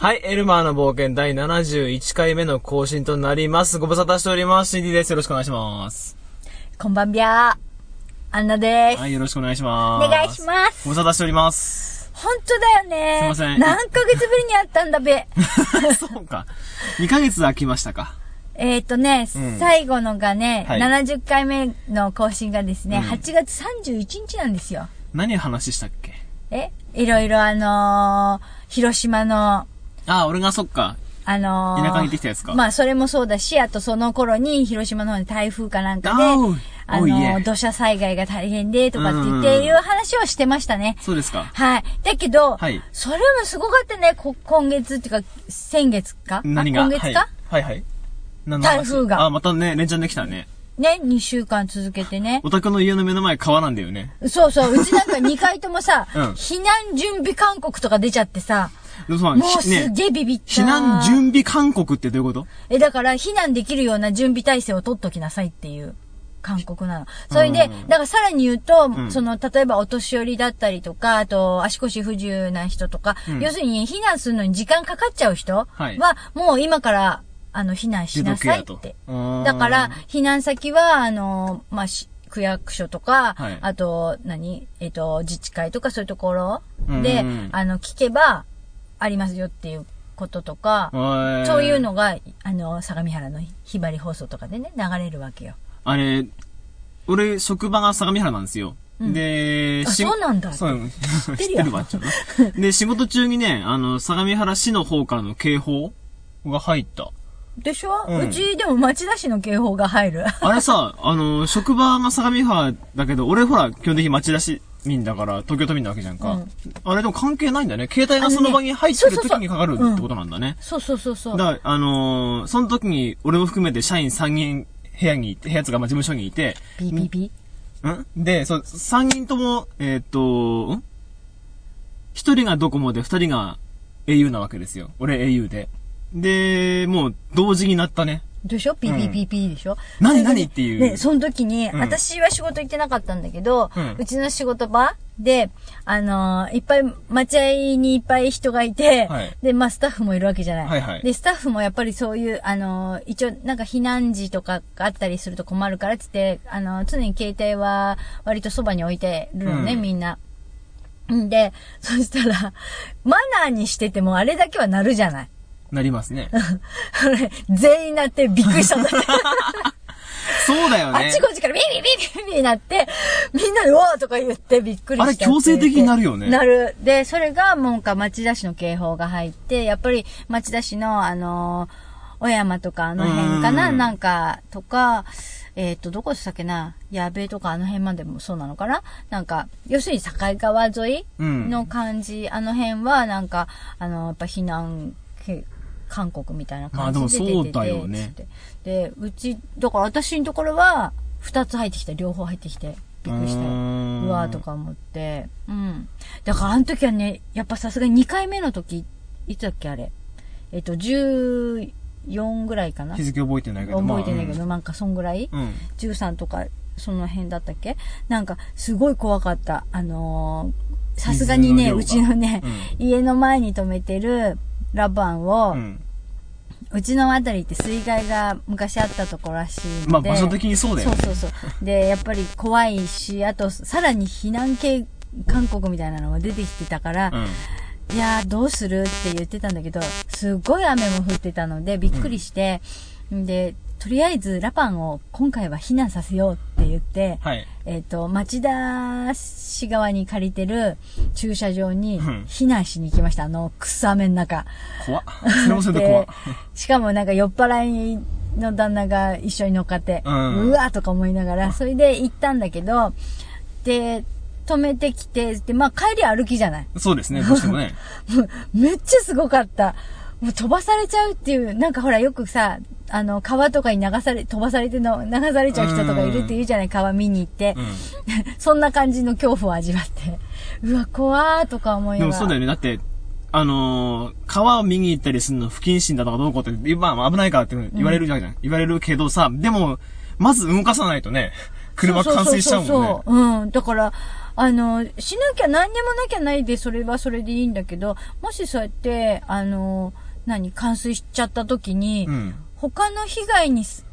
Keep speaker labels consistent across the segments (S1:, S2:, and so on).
S1: はい、エルマーの冒険第71回目の更新となります。ご無沙汰しております。CD です。よろしくお願いします。
S2: こんばんびゃー。アンナです。
S1: はい、よろしくお願いします。
S2: お願いします。
S1: ご無沙汰しております。
S2: ほんとだよね。
S1: すいません
S2: 何ヶ月ぶりに会ったんだべ。
S1: そうか。2ヶ月空きましたか。
S2: えっとね、
S1: うん
S2: 最後のがね、
S1: はい
S2: 70回目の更新がですね、
S1: うん
S2: 8月31日なんですよ。
S1: 何話したっけ？
S2: え？いろいろあのー広島の、
S1: あ、俺がそっか。
S2: あのー
S1: 田舎に行ってきたやつか
S2: まあ、それもそうだし、あとその頃に広島の方に台風かなんかで、
S1: あ
S2: のー土砂災害が大変で、とかって言っ
S1: うん
S2: ていう話をしてましたね。
S1: そうですか。
S2: はい。だけど、
S1: はい
S2: それもすごかったね、こ今月っていうか、先月か？
S1: 何が？
S2: あ今月か、
S1: はい、はい、はい。
S2: 台風が
S1: あ、またね、連チャンできたね。
S2: ね、2週間続けてね。
S1: お宅の家の目の前川なんだよね。
S2: そうそう、うちなんか2回ともさ、
S1: うん
S2: 避難準備勧告とか出ちゃってさ、もうす
S1: ね
S2: げえビビった。
S1: 避難準備勧告ってどういうこと？
S2: え、だから避難できるような準備体制を取っときなさいっていう勧告なの。それで、
S1: うん
S2: だからさらに言うと、
S1: ん。
S2: その、例えばお年寄りだったりとか、あと足腰不自由な人とか、
S1: うん。
S2: 要するに避難するのに時間かかっちゃう人は、
S1: はい
S2: もう今から、あの、避難しなさいって。だから、、避難先は、あの、まあ、し区役所とか、
S1: はい。
S2: あと、何？えっ、と、自治会とかそういうところ
S1: うん
S2: で、
S1: うん。
S2: あの、聞けば、ありますよっていうこととか、
S1: そ
S2: そういう。のが、あの、相模原のひばり放送とかでね、流れるわけよ。
S1: あれ、俺、職場が相模原なんですよ。
S2: うん
S1: で、
S2: あ
S1: し
S2: そうなんだ
S1: そう、知って
S2: る
S1: わ、ちょっと。で、仕事中にね、あの、相模原市の方からの警報が入った。
S2: でしょ、
S1: う
S2: うんちでも町田市の警報が入る。
S1: あれさ、あの、職場が相模原だけど、俺ほら、基本的に町田市民だから、東京都民なわけじゃんか。
S2: うん
S1: あれでも関係ないんだね。携帯がその場に入ってる時にかかるってことなんだね。
S2: そうそうそうそう。
S1: だから、あのーその時に、俺も含めて社員3人部屋にいて、部屋つがまあ事務所にいて、
S2: ピーピーピ
S1: ん？で、そう、3人とも、えーっと、ん ?1 人がドコモで2人が au なわけですよ。俺 au で。で、もう同時になったね。
S2: ー。でしょ？ピーピーピーピーでしょ、
S1: 何何っていう？
S2: ね、その時に、
S1: ん
S2: 私は仕事行ってなかったんだけど、
S1: うん
S2: うちの仕事場で、あのーいっぱい、待合にいっぱい人がいて、
S1: はい
S2: で、まあ、スタッフもいるわけじゃない。
S1: はいはい
S2: で、スタッフもやっぱりそういう、あのー一応、なんか避難時とかがあったりすると困るからっつって、あのー常に携帯は割とそばに置いてるのね、
S1: うん
S2: みんな。んで、そしたら、マナーにしててもあれだけはなるじゃない。
S1: なりますね。
S2: 全員なってびっくりしたんだって。
S1: そうだよね
S2: あっち。こっちからビビビビビビなって、みんなで、おーとか言ってびっくりした。
S1: あれ強制的になるよね
S2: なる。で、それがもうか町田市の警報が入って、やっぱり町田市の、あのー小山とかあの辺かな
S1: うん
S2: なんか、とか、えっ、と、どこでしたっけな矢部とかあの辺までもそうなのかななんか、要するに境川沿い
S1: うん
S2: の感じ、あの辺はなんか、あの、やっぱ避難け韓国みたいな感じで出てて、
S1: まあでもそうだよね
S2: で、うち、だから私のところは、二つ入ってきた、両方入ってきて、びっくりしたよ。
S1: う
S2: わーとか思って。うん。だからあの時はね、やっぱさすがに2回目の時、いつだっけあれ。えっと、14ぐらいかな
S1: 日付覚えてないけど。
S2: 覚えてないけど、
S1: ま
S2: なんかそんぐらい、
S1: あうん。
S2: 13とか、その辺だったっけ？なんか、すごい怖かった。あのーさすがにね、うちのね、家の前に止めてるラバンを、
S1: うん。う
S2: ちのあたりって水害が昔あったところらしいんで。
S1: まあ場所的にそうだよね。
S2: そうそうそう。で、やっぱり怖いし、あと、さらに避難系韓国みたいなのが出てきてたから、
S1: うん。
S2: いやー、どうするって言ってたんだけど、すごい雨も降ってたので、びっくりして、ん、で、とりあえずラパンを今回は避難させようって言って、
S1: はい。
S2: えっ、と、町田市側に借りてる駐車場に
S1: うん
S2: 避難しに行きました。あの、草雨の中。
S1: 怖っ。怖。
S2: しかもなんか酔っ払いの旦那が一緒に乗っかって、
S1: う
S2: うんわーとか思いながら、それで行ったんだけど、で、止めてきて、で、まあ帰り歩きじゃない。
S1: そうですね、どうしてもね。
S2: めっちゃすごかった。もう飛ばされちゃうっていう、なんかほらよくさ、あの、川とかに流され、飛ばされての、流されちゃう人とかいるって言うじゃない、川見に行って。
S1: うん。
S2: そんな感じの恐怖を味わって。うわ、怖ーとか思いながら。
S1: でもそうだよね。だって、あのー川を見に行ったりするの不謹慎だとかどうこうって、まあ危ないからって言われるじゃん。言われるけどさ、でも、まず動かさないとね、車冠水しちゃうもんね。
S2: そうそうそうそう。うん。だから、あの、しなきゃ何にもなきゃないで、それはそれでいいんだけど、もしそうやって、あの、何、冠水しちゃった時に、
S1: うん。
S2: 他の被害にす、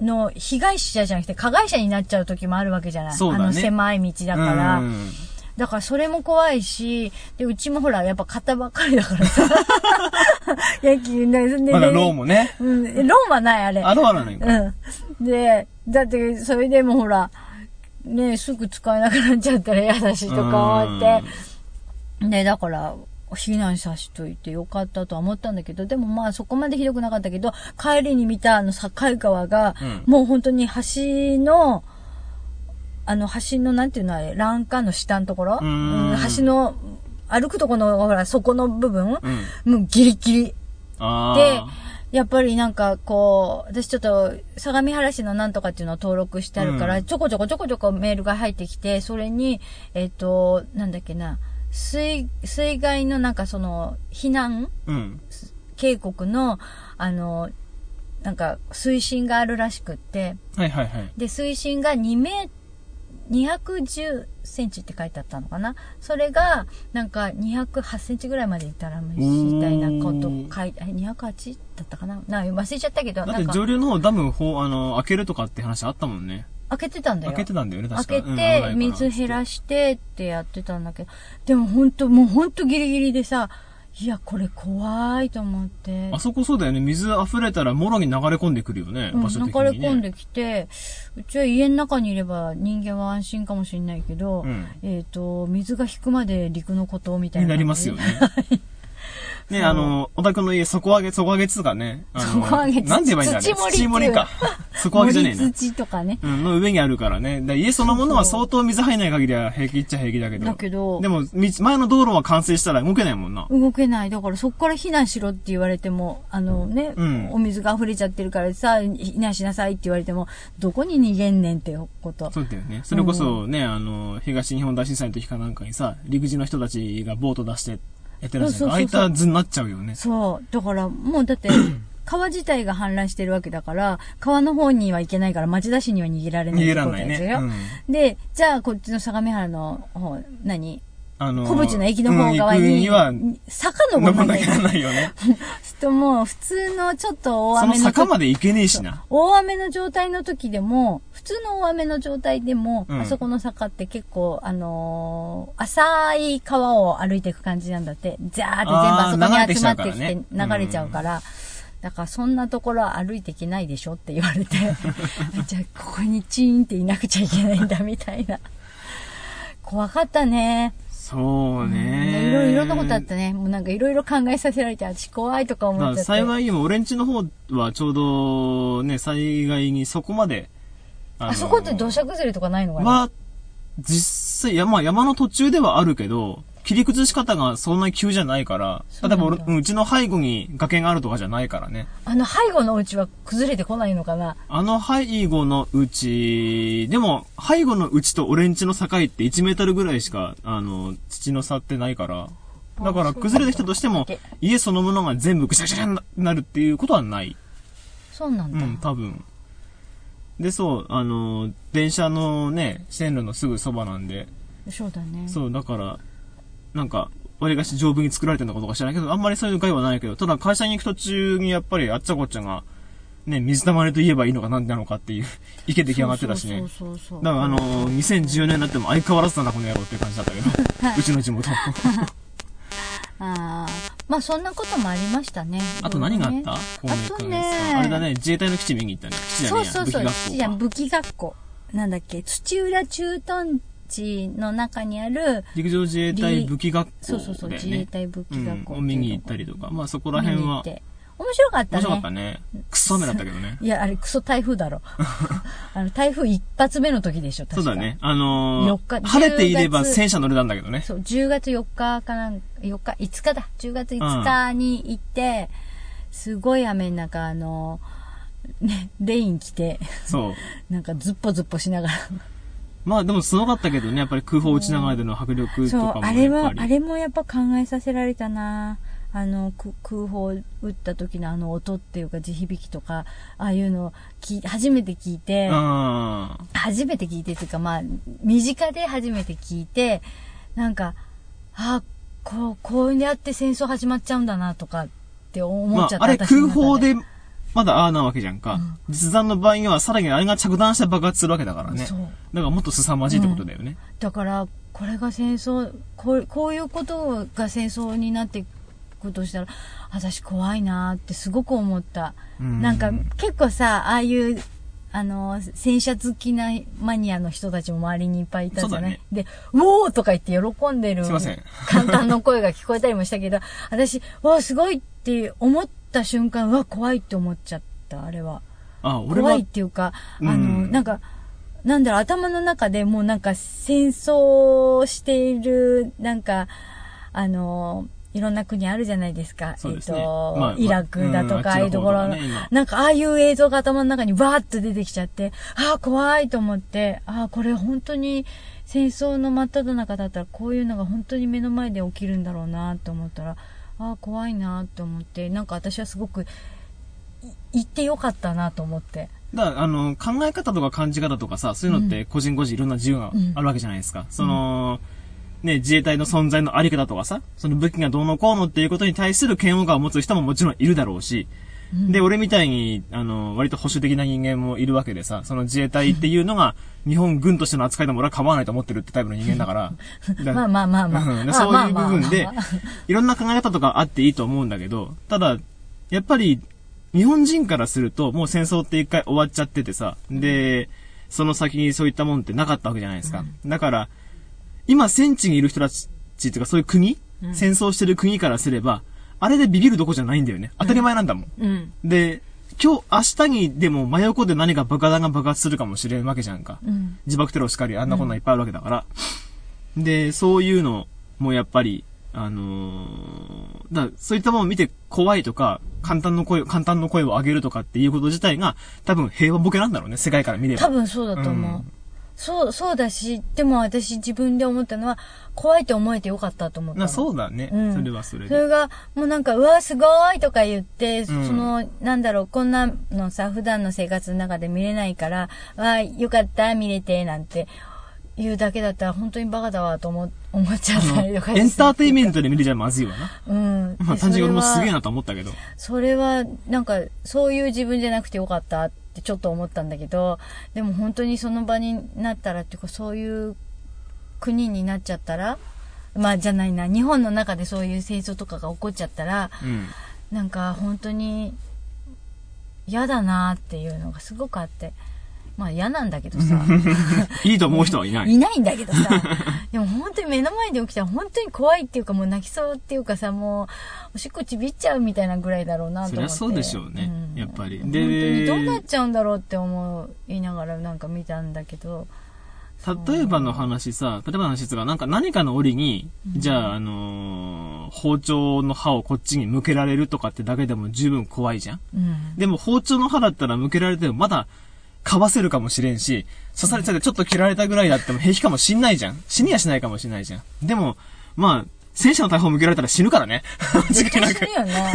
S2: の被害者じゃなくて加害者になっちゃう時もあるわけじゃない
S1: ね
S2: あの狭い道だから。
S1: うん
S2: だからそれも怖いし、で、うちもほら、やっぱ買ったばっかりだからさ。野球ね、で
S1: まだローンもね。
S2: うん、ローンはない、あれ。
S1: あ、ローンはないんか。
S2: うん。で、だって、それでもほら、ね、すぐ使えなくなっちゃったら嫌だし、とか思って。で、だから、避難さしといてよかったとは思ったんだけど、でもまあそこまでひどくなかったけど、帰りに見たあの境川が、
S1: うん
S2: もう本当に橋の、あの橋のなんていうのあれ、欄干の下のところ？
S1: うーん
S2: うん橋の、歩くとこの、ほら、底の部分、
S1: うん。
S2: もうギリギリ。
S1: あ
S2: で
S1: あ。、
S2: やっぱりなんかこう、私ちょっと相模原市のなんとかっていうのを登録してあるから、
S1: うん
S2: ちょこちょこちょこちょこメールが入ってきて、それに、えっ、と、なんだっけな、水、水害のなんかその、避難？
S1: うん。
S2: 警告の、あの、なんか水深があるらしくって、
S1: はいはいはい。
S2: で、水深が2メ210センチって書いてあったのかな？それが、なんか208センチぐらいまでいったらみたいなこと書いて、え208だったかな？な忘れちゃったけど、
S1: だって
S2: なんか
S1: 上流の方ダムほうあの開けるとかって話あったもんね。
S2: 開けてたんだよ。
S1: 開けてたんだよね、確か
S2: 開けて、水減らしてってやってたんだけど、でも本当もう本当ギリギリでさ、いや、これ怖いと思って。
S1: あそこそうだよね。水溢れたらもろに流れ込んでくるよね。
S2: うん、
S1: 場所
S2: 流
S1: 的に、ね。
S2: れ込んできて、うちは家の中にいれば人間は安心かもしれないけど、
S1: うん
S2: えっ、と、水が引くまで陸のことみたいな。
S1: になりますよね。ね、あの、小田君の家、底上げ、底上げっつうかね。
S2: 底上げ
S1: なんて言えばいいんだろう
S2: 土盛り
S1: 土盛りか。底上げじゃねえな
S2: 森。土とかね。
S1: うん、の上にあるからね。だ家そのものは相当水入らない限りは平気っちゃ平気だけど。
S2: だけど
S1: でも、道前の道路は冠水したら動けないもんな。
S2: 動けない。だからそこから避難しろって言われても、あのね、
S1: うん
S2: お水が溢れちゃってるからさ、避難しなさいって言われても、どこに逃げんねんってこと。
S1: そうだよね。それこそね、あの、東日本大震災の時かなんかにさ、陸自の人たちがボート出してやってらっしゃる。
S2: そうそうそうそう
S1: ああいった図になっちゃうよね。
S2: そう。だから、もうだって、川自体が氾濫してるわけだから、川の方には行けないから、町田市には逃げられない
S1: 逃げらんないね。うん。
S2: で、じゃあこっちの相模原の方、何？
S1: あの、
S2: 小淵の駅の方側
S1: うん
S2: に、
S1: には、
S2: 坂登らなきゃいけない
S1: よね。
S2: ともう、普通のちょっと大
S1: その
S2: 雨の時
S1: 坂まで行けねえしな。
S2: 大雨の状態の時でも、普通の大雨の状態でも、
S1: うん
S2: あそこの坂って結構、あのー浅い川を歩いていく感じなんだって。ザーって全部あそこに集まってきて流れちゃうから。だからそんなところは歩いていけないでしょって言われて、じゃあここにチーンっていなくちゃいけないんだみたいな。怖かったね。
S1: そう
S2: ね
S1: ね。
S2: いろいろなことあったね。もうなんかいろいろ考えさせられて、私怖いとか思
S1: まあ
S2: っちゃって。
S1: 幸いにも俺んちの方はちょうどね、災害にそこまで。あの
S2: あそこって土砂崩れとかないのかな、
S1: は、実際、山、山の途中ではあるけど、切り崩し方がそんなに急じゃないから、例えば俺、うちの背後に崖があるとかじゃないからね。
S2: あの背後のお家は崩れてこないのかな？
S1: あの背後のうち、でも、背後のうちと俺んちの境って1メートルぐらいしか、あの、土の差ってないから、だから崩れてきたとしても、家そのものが全部ぐしゃぐしゃになるっていうことはない。
S2: そうなんだ。
S1: うん、多分。で、そう、あの、電車のね、線路のすぐそばなんで、
S2: そうだね。
S1: そう、だから、なんか、割りかし丈夫に作られてるのかどうか知らないけど、あんまりそういう害はないけど、ただ会社に行く途中にやっぱりあっちゃこっちゃが、ね、水溜まりと言えばいいのかなんなのかっていう意見出来上がってたしね。
S2: そうそうそう。
S1: だからあのー、2014年になっても相変わらずだな、この野郎っていう感じだったけど、うちの地元。
S2: ああ、まあそんなこともありましたね。
S1: あと何があった？
S2: あとね
S1: かあれだね、自衛隊の基地見に行ったね。基地じゃねえや、
S2: そうそうそう、
S1: 武器
S2: じゃ
S1: 学校か。
S2: 武器学校。なんだっけ、土浦駐屯地の中にある、
S1: 陸上自衛隊武器学校で、ね。
S2: そうそうそう、自衛隊武器学校、
S1: うん、を見に行ったりとか、まあそこら
S2: 見
S1: 辺は。
S2: 面白かったね。
S1: 面白かったね。くっそ雨だったけどね。
S2: いや、あれクソ台風だろ。あの、台風一発目の時でしょ、確か
S1: そうだね。。あのー
S2: 4日
S1: 晴れていれば
S2: 10月
S1: 戦車乗れたんだけどね。
S2: そう、10月4日かなん4日、5日だ。10月5日に行って、すごい雨の中、あの、ね、レイン着て、
S1: そう。
S2: なんかズッポズッポしながら。
S1: まあでもすごかったけどね、やっぱり空砲撃ちながらでの迫力と
S2: そう
S1: か、も
S2: あれは、
S1: やっぱり。
S2: あれもやっぱ考えさせられたなあの、く空砲撃った時のあの音っていうか地響きとか、ああいうのを聞い初めて聞いて、
S1: うん。
S2: 初めて聞いてっていうか、まあ、身近で初めて聞いて、なんか、あこう、こうやって戦争始まっちゃうんだなとかって思っちゃっ、た。
S1: まああれ空砲で、まだああなわけじゃんか。実弾の場合にはさらにあれが着弾して爆発するわけだからね。
S2: そう
S1: だからもっと凄まじいってことだよね。
S2: だから、これが戦争、こうこういうことが戦争になっていくとしたら、私怖いなってすごく思った。
S1: うん
S2: なんか結構さ、ああいう、あの、戦車好きなマニアの人たちも周りにいっぱいいたじゃない、で、ウォーとか言って喜んでる
S1: すいません
S2: 簡単の声が聞こえたりもしたけど、私、わあ、すごいって思った瞬間、うわ、怖いって思っちゃった、あれは。
S1: あ、俺は。
S2: 怖いっ、ていうか、あの、
S1: うん
S2: なんか、なんだろう、頭の中でもうなんか戦争している、なんか、あの、いろんな国あるじゃないですか。
S1: すね。
S2: えっと、
S1: まあ
S2: イラクだとか、ああ
S1: うん
S2: いうところ。のなんかああいう映像が頭の中にバーッと出てきちゃって、ああ、怖いと思って、ああ、これ本当に戦争の真っ只中だったらこういうのが本当に目の前で起きるんだろうなと思ったら、ああ、怖いなと思って、なんか私はすごく、い行ってよかったなと思って。
S1: だから、あの、考え方とか感じ方とかさ、そういうのって個人個人いろんな自由があるわけじゃないですか。その、ね、自衛隊の存在のあり方とかさ、その武器がどうのこうのっていうことに対する嫌悪感を持つ人ももちろんいるだろうし、で、俺みたいに、あの、割と保守的な人間もいるわけでさ、その自衛隊っていうのが、日本軍としての扱いでも俺は構わないと思ってるってタイプの人間だから。だ
S2: まあまあまあまあ。
S1: そういう部分でいろんな考え方とかあっていいと思うんだけど、ただ、やっぱり、日本人からすると、もう戦争って一回終わっちゃっててさ、で、その先にそういったもんってなかったわけじゃないですか。だから、今戦地にいる人たちっていうかそういう国、戦争してる国からすれば、あれでビビるとこじゃないんだよね。当たり前なんだもん。
S2: うん。
S1: で、今日、明日にでも真横で何か爆弾が爆発するかもしれんわけじゃんか。
S2: うん。
S1: 自爆テロしかり、あんなこんなんいっぱいあるわけだから。で、そういうのもやっぱり、あのーだそういったものを見て怖いとか、簡単の声、簡単の声を上げるとかっていうこと自体が、多分平和ボケなんだろうね、世界から見れば。
S2: 多分そうだと思う。
S1: うん
S2: そう、そうだし、でも私自分で思ったのは、怖いと思えてよかったと思った
S1: そうだね、
S2: うん
S1: それはそれで。
S2: それが、もうなんか、うわ、すごいとか言って、
S1: ん
S2: その、なんだろう、こんなのさ、普段の生活の中で見れないから、わ、よかった、見れて、なんて言うだけだったら、本当にバカだわ、と思、思っちゃったりとか
S1: エンターテインメン
S2: ト。
S1: トで見るじゃまずいわな。
S2: うん。
S1: まあ
S2: で
S1: 単純に俺もすげえなと思ったけど。
S2: それは、なんか、そういう自分じゃなくてよかったってちょっと思ったんだけど、でも本当にその場になったらっていうか、そういう国になっちゃったら、まあじゃないな、日本の中でそういう戦争とかが起こっちゃったら、
S1: うん。
S2: なんか本当に嫌だなっていうのがすごくあって。まあ嫌なんだけどさ。
S1: いいと思う人はいない。
S2: いないんだけどさ。でも本当に目の前で起きたら本当に怖いっていうかもう泣きそうっていうかさ、もうおしっこちびっちゃうみたいなぐらいだろうなと思って。
S1: そりゃそうでしょうね
S2: ん
S1: やっぱり
S2: 本当
S1: で
S2: にどうなっちゃうんだろうって思いながらなんか見たんだけど。
S1: 例えばの話さ、例えばの話ですが、なんか何かの折に、じゃあ、あのー包丁の刃をこっちに向けられるとかってだけでも十分怖いじゃん
S2: うん。
S1: でも包丁の刃だったら向けられてもまだ、かわせるかもしれんし、刺されちゃってちょっと切られたぐらいだっても平気かもしんないじゃん。死にはしないかもしんないじゃん。でも、まあ、戦車の大砲向けられたら死ぬからね。間違いなく
S2: 死ぬ。よね。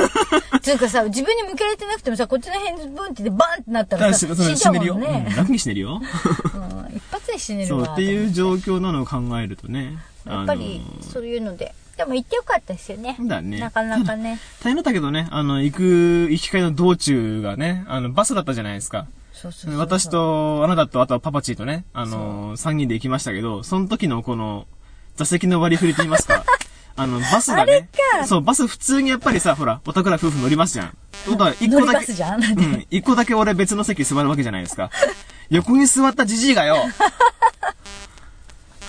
S2: つうかさ、自分に向けられてなくてもさ、こっちの辺ブンってでバンってなったらさ、死んじゃう。もんね
S1: うん。楽に死ねるよ。
S2: うん一発で死ねるわ。
S1: そう、っていう状況なのを考えるとね。
S2: やっぱり
S1: あのー
S2: そういうので。でも行ってよかったですよね。
S1: だね
S2: なかなかね。
S1: 大変だったけどね、あの、行く、行き会の道中がね、あの、バスだったじゃないですか。
S2: そうそうそう
S1: 私、と、あなたと、あとはパパチーとね、あの、3人で行きましたけど、その時のこの、座席の割り振りと言いますか、あの、バスがね、そう、バス普通にやっぱりさ、ほら、お宅ら夫婦乗りますじゃん。ってことは、一
S2: 乗
S1: 個だけ、うん、一個だけ俺別の席座るわけじゃないですか。横に座ったじじいがよ、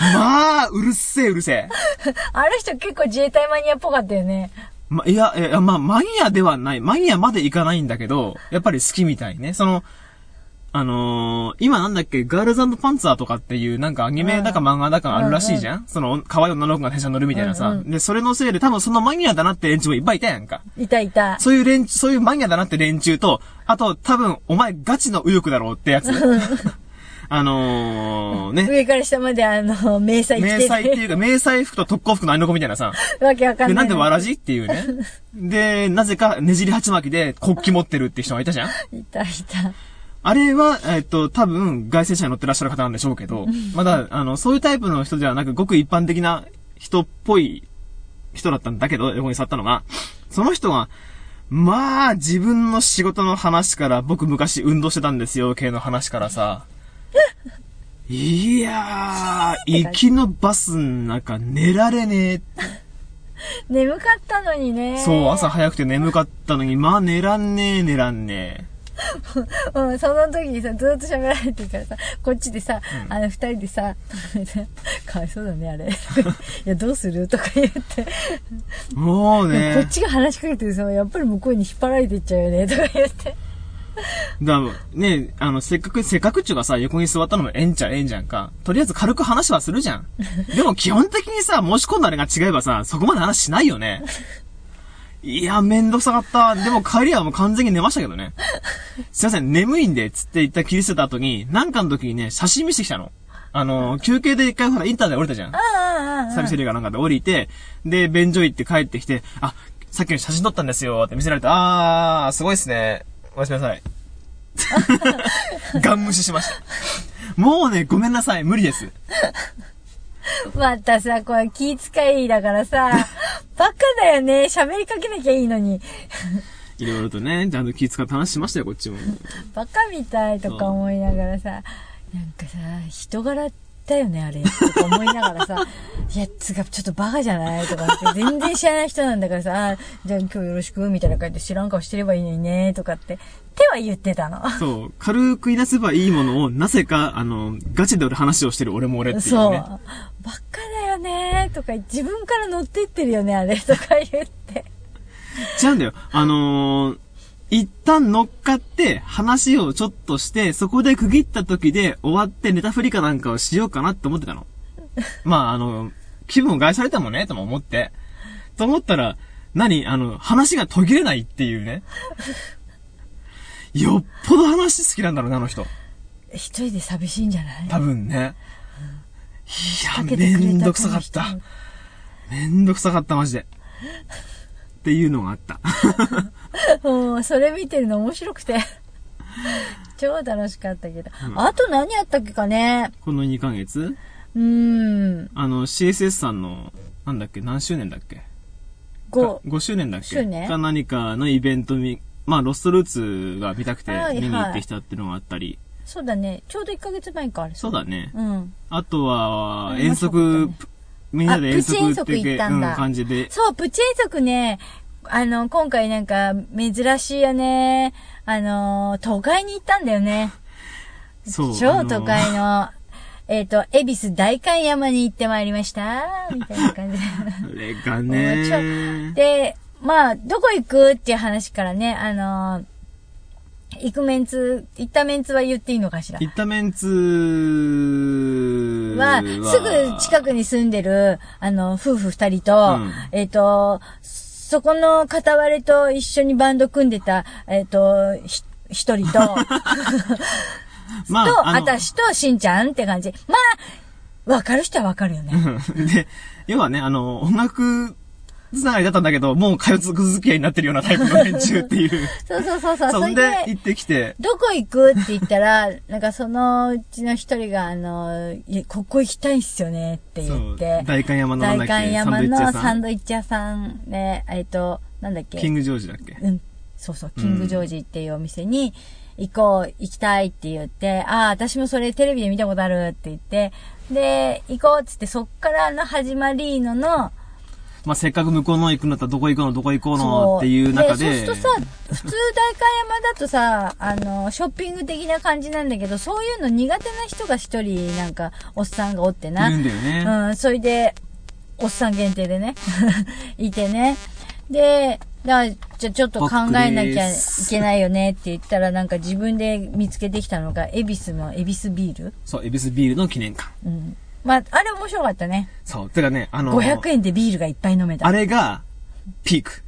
S1: まあ、うるせえうるせえ。
S2: ある人結構自衛隊マニアっぽかったよね。
S1: ま、いや、いや、まあ、マニアではない。マニアまでいかないんだけど、やっぱり好きみたいね。その、あのー今なんだっけ、ガールズパンツァーとかっていう、なんかアニメだか漫画だかあるらしいじゃん、その、可愛い女の子が電車乗るみたいなさ、
S2: うん
S1: で、それのせいで多分そのマニアだなって連中もいっぱいいたやんか。
S2: いたいた。
S1: そういう連中、そういうマニアだなって連中と、あと多分、お前ガチの右翼だろうってやつ。あのー、ね、
S2: 上から下まであの、迷彩着て
S1: 迷彩っていうか、迷彩服と特攻服のあの子みたいなさ。
S2: わけわかん
S1: で、
S2: な。
S1: ないんでわらじっていうね。で、なぜかねじり鉢巻きで国旗持ってるって人がいたじゃん
S2: いたいた。
S1: あれは、えっと、多分、外戦車に乗ってらっしゃる方なんでしょうけど、まだ、あの、そういうタイプの人ではなく、ごく一般的な人っぽい人だったんだけど、横に座ったのが、その人が、まあ、自分の仕事の話から、僕昔運動してたんですよ、系の話からさ、いやー、行きのバスの中寝られねえ。
S2: 眠かったのにね。
S1: そう、朝早くて眠かったのに、まあ寝らんねえ、寝らんね
S2: うん、その時にさ、ずっと喋られてるからさ、こっちでさ、あの、二人でさ、かわいそうだね、あれ。いや、どうする？とか言って。
S1: え。もう
S2: こ
S1: ね
S2: っ。ちが話しかけてるさ、やっぱり向こうに引っ張られていっちゃうよね、とか言って。
S1: だね、あの、せっかく、せっかくっちゅうかさ、横に座ったのもええんちゃええんじゃんか。とりあえず軽く話はするじゃん。でも基本的にさ、申し込んだあれが違えばさ、そこまで話しないよね。いや、めんどくさかった。でも帰りはもう完全に寝ましたけどね。すいません、眠いんで、つって言った切り捨てた後に、なんかの時にね、写真見せてきたの。あの、休憩で一回ほら、インターで降りたじゃん。サービスエリアかなんかで降りて、で、便所行って帰ってきて、あ、さっきの写真撮ったんですよって見せられて、あー、すごいっすね。おやすみなさい。ガン無視しました。もうね、ごめんなさい、無理です。
S2: またさ、これ気遣いだからさ、バカだよね。喋りかけなきゃいいのに。
S1: いろいろとね、ちゃんと気遣って話しましたよ、こっちも。
S2: バカみたいとか思いながらさ、なんかさ、人柄だよね、あれ。とか思いながらさ、いや、つか、ちょっとバカじゃない？とかって、全然知らない人なんだからさ、あじゃあ今日よろしく、みたいな感じで知らん顔してればいいのにね、とかって、手は言ってたの。
S1: そう、軽く言い出せばいいものを、なぜか、あの、ガチで俺話をしてる俺も俺っていう
S2: そう。
S1: ね。
S2: バカだよね、とか、自分から乗ってってるよね、あれ、とか言って。
S1: 違うんだよ。あのー、一旦乗っかって話をちょっとして、そこで区切った時で終わってネタフリかなんかをしようかなって思ってたの。まあ、あの、気分を害されたもんね、とも思って。と思ったら、何あの、話が途切れないっていうね。よっぽど話好きなんだろうね、あの人。
S2: 一人で寂しいんじゃない？
S1: 多分ね。いや、
S2: かけてくれた
S1: めんどくさかった。めんどくさかった、マジで。っていうのがあった。
S2: もう、それ見てるの面白くて。超楽しかったけど。あと何やったっけかね
S1: この2ヶ月？
S2: うーん。
S1: あの、CSS さんの、なんだっけ、何周年だっけ
S2: ？5。
S1: 5周年だっけ？
S2: 周年？
S1: か何かのイベントに、まあ、ロストルーツが見たくて
S2: はいはい
S1: 見に行ってきたっていうのがあったり、
S2: そうだね。ちょうど1ヶ月前か、あれ。
S1: そうだね。
S2: うん。
S1: あとは、
S2: あ
S1: 遠足、
S2: 面白か
S1: みんなで遠足
S2: 行ったんだ
S1: うん、感じで。
S2: そう、プチ遠足ね、あの、今回なんか、珍しいよね。あの、都会に行ったんだよね。
S1: そう。
S2: 超都会の、えっ、と、恵比寿大観山に行ってまいりました。みたいな感じ
S1: れがね
S2: で、まあ、どこ行くっていう話からね、あの行くメンツ、行ったメンツは言っていいのかしら？
S1: 行ったメンツ
S2: は、すぐ近くに住んでる、あの、夫婦二人と、
S1: うん
S2: えっ、と、そこの片割れと一緒にバンド組んでた、えっ、と、ひ一人と、
S1: ま
S2: と、
S1: あの
S2: あたしとしんちゃんって感じ。まあ、わかる人はわかるよね。
S1: で、要はね、あの、音楽つながりだったんだけど、もう通続付き合いになってるようなタイプの連中っていう。
S2: そうそうそうそう。
S1: そん
S2: で、
S1: で行ってきて、
S2: どこ行くって言ったら、なんかそのうちの一人が、あの、ここ行きたいんすよねって言って、
S1: 代官山の
S2: 大観山のサ
S1: ン
S2: ドイッチ屋さん。で、えっと、なんだっけ？
S1: キングジョージだっけ？
S2: うん。そうそう、キングジョージっていうお店に行こう、行きたいって言って、ああ、私もそれテレビで見たことあるって言って、で、行こうっつって、そっからの始まりのの、
S1: まあ、せっかく向こうの行くんだったらどこ行くのどこ行こうのっていう中で。
S2: そうするとさ、普通大観山だとさ、あの、ショッピング的な感じなんだけど、そういうの苦手な人が一人、なんか、おっさんがおってな。
S1: いるんだよね。
S2: うん、それで、おっさん限定でね、いてね。で、だからじゃあちょっと考えなきゃいけないよねって言ったら、なんか自分で見つけてきたのが、恵比寿の恵比寿ビール？
S1: そう、エビスビールの記念館。
S2: うん。まあ、あれ面白かったね。
S1: そう。てかね、あのー
S2: 500円でビールがいっぱい飲めた。
S1: あれが、ピーク。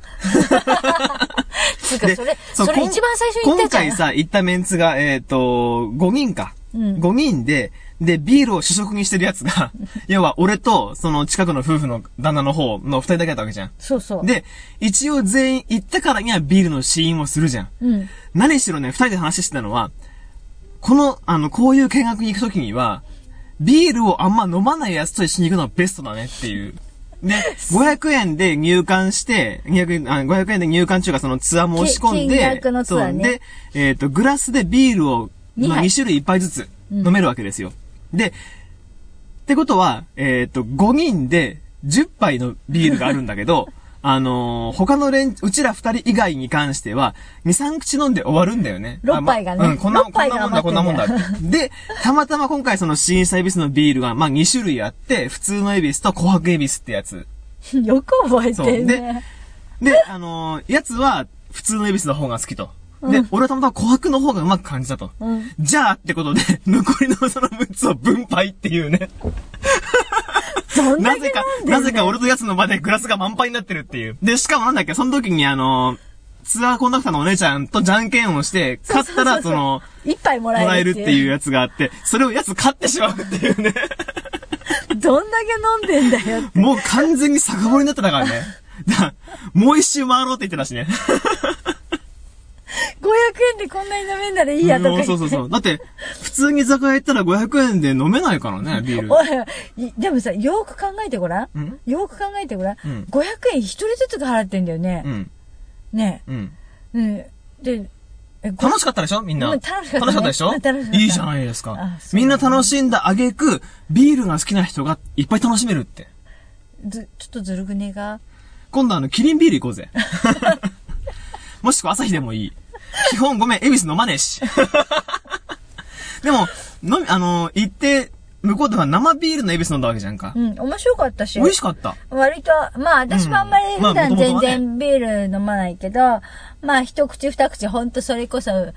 S2: つうか、
S1: で
S2: それ、
S1: そ
S2: れ一番最初に言ったじゃん。
S1: 今回さ、行ったメンツが、えっ、と、5人か。
S2: うん
S1: 5人で、で、ビールを主食にしてるやつが、要は俺と、その近くの夫婦の旦那の方の2人だけだったわけじゃん。
S2: そうそう。
S1: で、一応全員行ったからにはビールの試飲をするじゃん。
S2: うん。
S1: 何しろね、二人で話してたのは、この、あの、こういう見学に行くときには、ビールをあんま飲まないやつと一緒に行くのがベストだねっていう。で、500円で入館して、200あ500円で入館中がそのツアー申し込んで、
S2: ね
S1: そうで、えっ、と、グラスでビールを、まあ、
S2: 二杯
S1: 2種類1杯ずつ飲めるわけですよ。で、ってことは、えっ、と、5人で10杯のビールがあるんだけど、あのー他の連、うちら二人以外に関しては、2、3口飲んで終わるんだよね。
S2: 六
S1: あま
S2: 杯がね
S1: うん、こんな、こんなもんだ、
S2: が
S1: こんなもんだ。で、たまたま今回その新サービスのビールが、まあ2種類あって、普通のエビスと琥珀エビスってやつ。
S2: よく覚えて
S1: そう
S2: るね。
S1: で、あのーやつは、普通のエビスの方が好きと。で、俺はたまたま琥珀の方がうまく感じたと。
S2: うん。
S1: じゃあってことで、残りのその6つを分配っていうね。なぜか、なぜか俺とやつの場でグラスが満杯になってるっていう。で、しかもなんだっけ、その時にあの、ツアーコンダクターのお姉ちゃんとじゃんけんをして、勝ったらその、
S2: 一杯も
S1: もら
S2: らえるってていう。
S1: やつがあって、それをやつ勝ってしまうっていうね。
S2: どんだけ飲んでんだよって。
S1: もう完全に酒盛りになってたからね。もう一周回ろうって言ってたしね。
S2: 500円でこんなに飲めんならいいやとか
S1: も
S2: 言って。
S1: うそうそうそう。だって、普通に居酒屋行ったら500円で飲めないからね、ビール。
S2: おい、いでもさ、よく考えてごらん。
S1: ん？
S2: よく考えてごらん。
S1: うん
S2: 500円一人ずつが払ってんだよね
S1: う。ん。
S2: ね
S1: うん。
S2: うん。で、
S1: 楽しかったでしょ？みんな。
S2: うん楽しかったね
S1: 楽しかったでしょ？いいじゃないですかみんな楽しんだ挙句、ビールが好きな人がいっぱい楽しめるって。
S2: ず、ちょっとずるくねえが。
S1: 今度あの、キリンビール行こうぜ。もしくは朝日でもいい。基本ごめん、エビス飲まねえし。でも、飲み、あの、行って、向こうでは生ビールのエビス飲んだわけじゃんか
S2: う。ん、面白かったし。
S1: 美味しかった。
S2: 割と、まあ私もあんまり普段全然ビール飲まないけど、まあ一口二口、ほんとそれこそ、ふ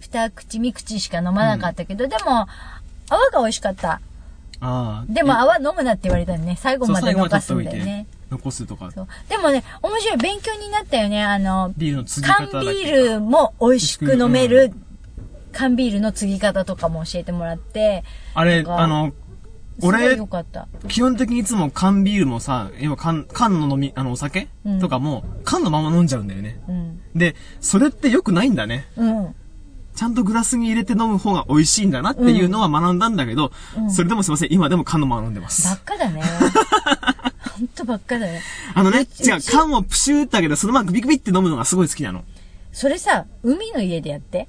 S2: 二口三口しか飲まなかったけど、でも、泡が美味しかった。
S1: ああ。
S2: でも泡飲むなって言われたね。最後まで
S1: 最後まで取っておい
S2: 残すんだよね
S1: て。。残すとか。
S2: そうでもね、面白い勉強になったよね。あの、
S1: ビールの継ぎ方
S2: 缶ビールも美味しく飲める、缶ビールの継ぎ方とかも教えてもらって、
S1: あれ、あの、俺
S2: 良、かった。
S1: 基本的にいつも缶ビールもさ、今缶、缶の飲み、あの、お酒、
S2: うん
S1: とかも、缶のまま飲んじゃうんだよね。
S2: うん。
S1: で、それって良くないんだね。
S2: うん。
S1: ちゃんとグラスに入れて飲む方が美味しいんだなっていうのは学んだんだけど、
S2: うん
S1: それでもすいません、今でも缶のまま飲んでま
S2: ば
S1: す
S2: っ。かだね。ほんとばっかだね。
S1: あのね、違う、缶をプシューってあげて、そのままグビグビって飲むのがすごい好きなの。
S2: それさ、海の家でやって。